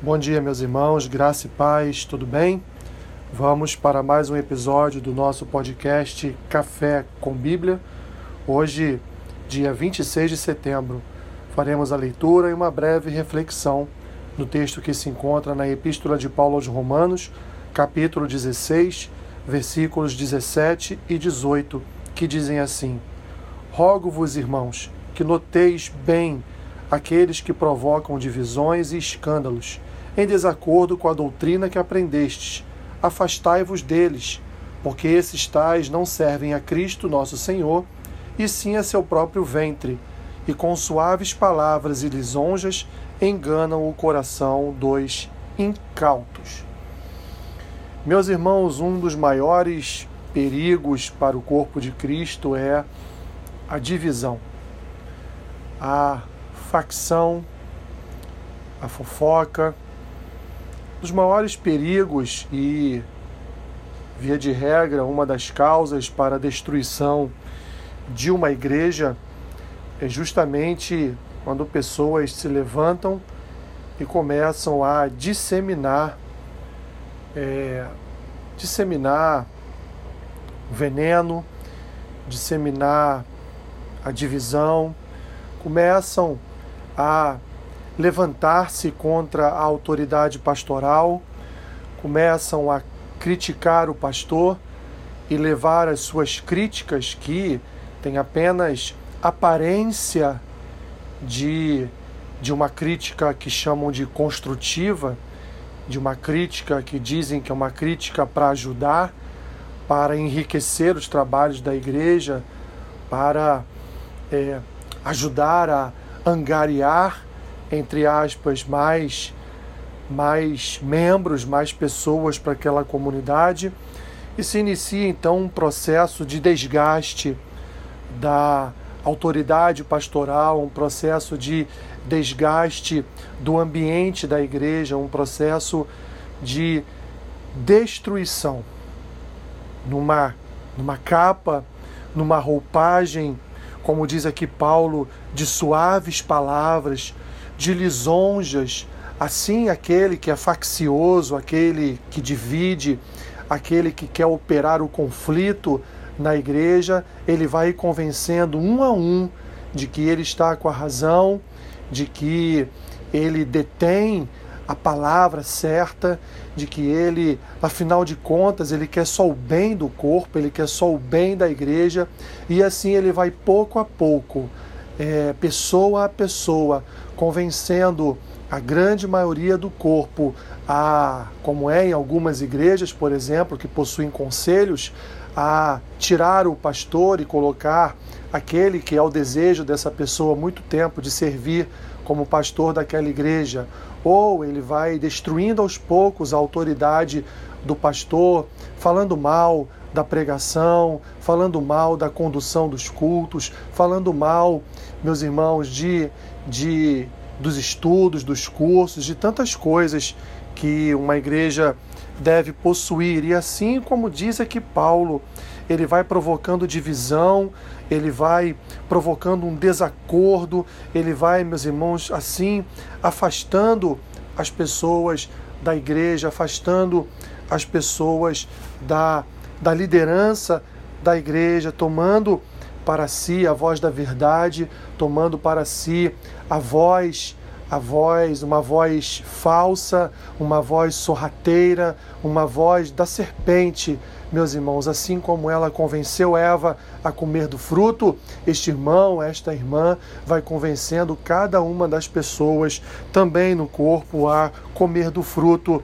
Bom dia, meus irmãos, graça e paz, tudo bem? Vamos para mais um episódio do nosso podcast Café com Bíblia. Hoje, dia 26 de setembro, faremos a leitura e uma breve reflexão no texto que se encontra na Epístola de Paulo aos Romanos, capítulo 16, versículos 17 e 18, que dizem assim: Rogo-vos, irmãos, que noteis bem aqueles que provocam divisões e escândalos em desacordo com a doutrina que aprendestes. Afastai-vos deles, porque esses tais não servem a Cristo nosso Senhor, e sim a seu próprio ventre, e com suaves palavras e lisonjas enganam o coração dos incautos. Meus irmãos, um dos maiores perigos para o corpo de Cristo é a divisão, a facção, a fofoca, dos maiores perigos e, via de regra, uma das causas para a destruição de uma igreja é justamente quando pessoas se levantam e começam a disseminar, é, disseminar veneno, disseminar a divisão, começam a levantar-se contra a autoridade pastoral, começam a criticar o pastor e levar as suas críticas, que têm apenas aparência de, de uma crítica que chamam de construtiva, de uma crítica que dizem que é uma crítica para ajudar, para enriquecer os trabalhos da igreja, para é, ajudar a angariar entre aspas, mais, mais membros, mais pessoas para aquela comunidade, e se inicia então um processo de desgaste da autoridade pastoral, um processo de desgaste do ambiente da igreja, um processo de destruição. Numa, numa capa, numa roupagem, como diz aqui Paulo, de suaves palavras, de lisonjas, assim aquele que é faccioso, aquele que divide, aquele que quer operar o conflito na igreja, ele vai convencendo um a um de que ele está com a razão, de que ele detém a palavra certa, de que ele, afinal de contas, ele quer só o bem do corpo, ele quer só o bem da igreja, e assim ele vai pouco a pouco, é, pessoa a pessoa, convencendo a grande maioria do corpo a, como é em algumas igrejas, por exemplo, que possuem conselhos, a tirar o pastor e colocar aquele que é o desejo dessa pessoa há muito tempo de servir como pastor daquela igreja, ou ele vai destruindo aos poucos a autoridade do pastor, falando mal da pregação, falando mal da condução dos cultos, falando mal, meus irmãos, de de dos estudos, dos cursos, de tantas coisas que uma igreja deve possuir. E assim como diz aqui Paulo, ele vai provocando divisão, ele vai provocando um desacordo, ele vai, meus irmãos, assim afastando as pessoas da igreja, afastando as pessoas da, da liderança da igreja, tomando para si a voz da verdade, tomando para si a voz, a voz, uma voz falsa, uma voz sorrateira, uma voz da serpente, meus irmãos, assim como ela convenceu Eva a comer do fruto, este irmão, esta irmã vai convencendo cada uma das pessoas também no corpo a comer do fruto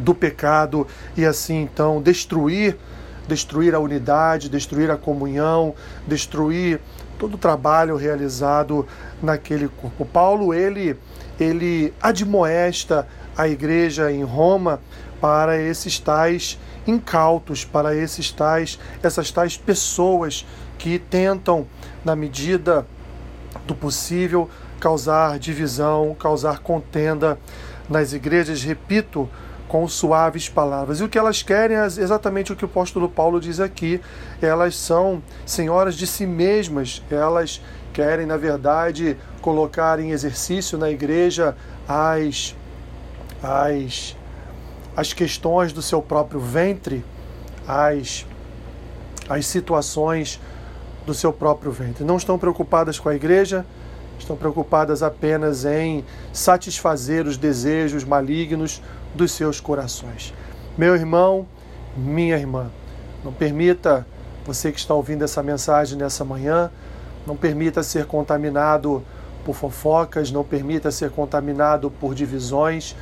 do pecado e assim então destruir destruir a unidade, destruir a comunhão, destruir todo o trabalho realizado naquele corpo. Paulo, ele, ele admoesta a igreja em Roma para esses tais incautos, para esses tais, essas tais pessoas que tentam, na medida do possível, causar divisão, causar contenda nas igrejas. Repito, com suaves palavras. E o que elas querem é exatamente o que o apóstolo Paulo diz aqui. Elas são senhoras de si mesmas, elas querem, na verdade, colocar em exercício na igreja as, as, as questões do seu próprio ventre, as, as situações do seu próprio ventre. Não estão preocupadas com a igreja, estão preocupadas apenas em satisfazer os desejos malignos dos seus corações. Meu irmão, minha irmã, não permita você que está ouvindo essa mensagem nessa manhã, não permita ser contaminado por fofocas, não permita ser contaminado por divisões,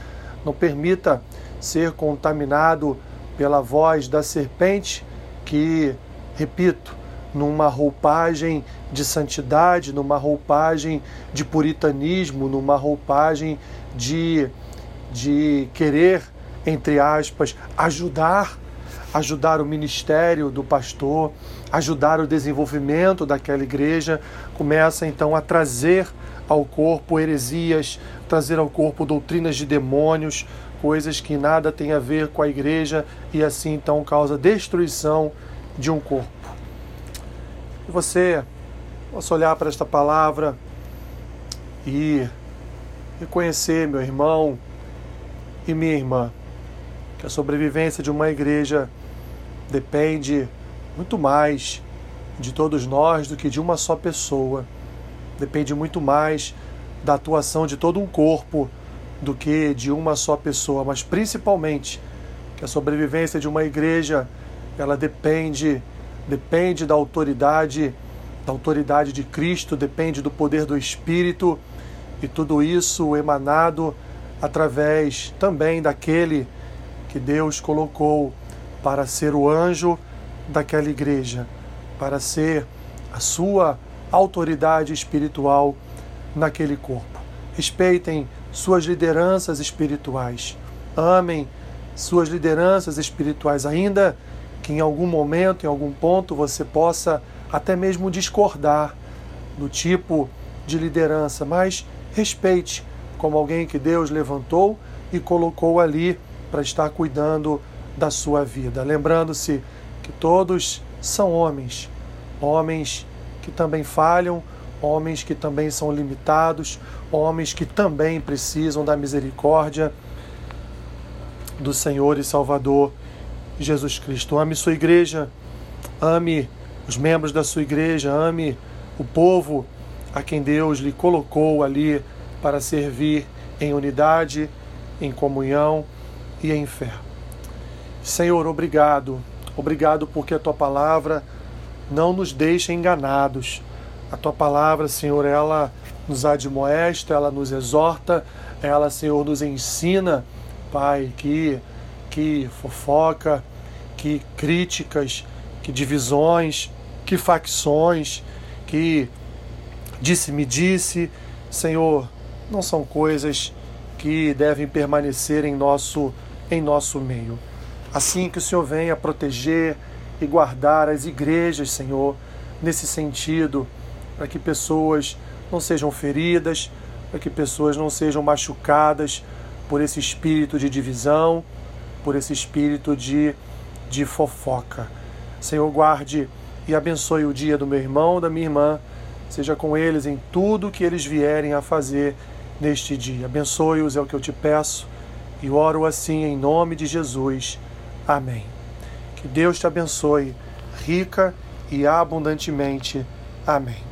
não permita ser contaminado pela voz da serpente que, repito, numa roupagem de santidade, numa roupagem de puritanismo, numa roupagem de, de querer, entre aspas, ajudar, ajudar o ministério do pastor, ajudar o desenvolvimento daquela igreja, começa então a trazer ao corpo heresias, trazer ao corpo doutrinas de demônios, coisas que nada têm a ver com a igreja e assim então causa destruição de um corpo. E você possa olhar para esta palavra e reconhecer, meu irmão e minha irmã, que a sobrevivência de uma igreja depende muito mais de todos nós do que de uma só pessoa. Depende muito mais da atuação de todo um corpo do que de uma só pessoa, mas principalmente que a sobrevivência de uma igreja ela depende depende da autoridade da autoridade de Cristo, depende do poder do Espírito e tudo isso emanado através também daquele que Deus colocou para ser o anjo daquela igreja, para ser a sua autoridade espiritual naquele corpo. Respeitem suas lideranças espirituais. Amem suas lideranças espirituais, ainda que em algum momento, em algum ponto, você possa até mesmo discordar do tipo de liderança, mas respeite como alguém que Deus levantou e colocou ali para estar cuidando da sua vida. Lembrando-se que todos são homens, homens que também falham, homens que também são limitados, homens que também precisam da misericórdia do Senhor e Salvador Jesus Cristo. Ame sua igreja, ame os membros da sua igreja, ame o povo a quem Deus lhe colocou ali para servir em unidade, em comunhão e em fé. Senhor, obrigado. Obrigado porque a tua palavra não nos deixa enganados. A tua palavra, Senhor, ela nos admoesta, ela nos exorta, ela, Senhor, nos ensina, Pai, que, que fofoca, que críticas, que divisões, que facções, que disse-me disse, Senhor, não são coisas que devem permanecer em nosso em nosso meio. Assim que o Senhor venha proteger, e guardar as igrejas, Senhor, nesse sentido, para que pessoas não sejam feridas, para que pessoas não sejam machucadas por esse espírito de divisão, por esse espírito de, de fofoca. Senhor, guarde e abençoe o dia do meu irmão, da minha irmã, seja com eles em tudo que eles vierem a fazer neste dia. Abençoe-os, é o que eu te peço, e oro assim em nome de Jesus. Amém. Que Deus te abençoe rica e abundantemente. Amém.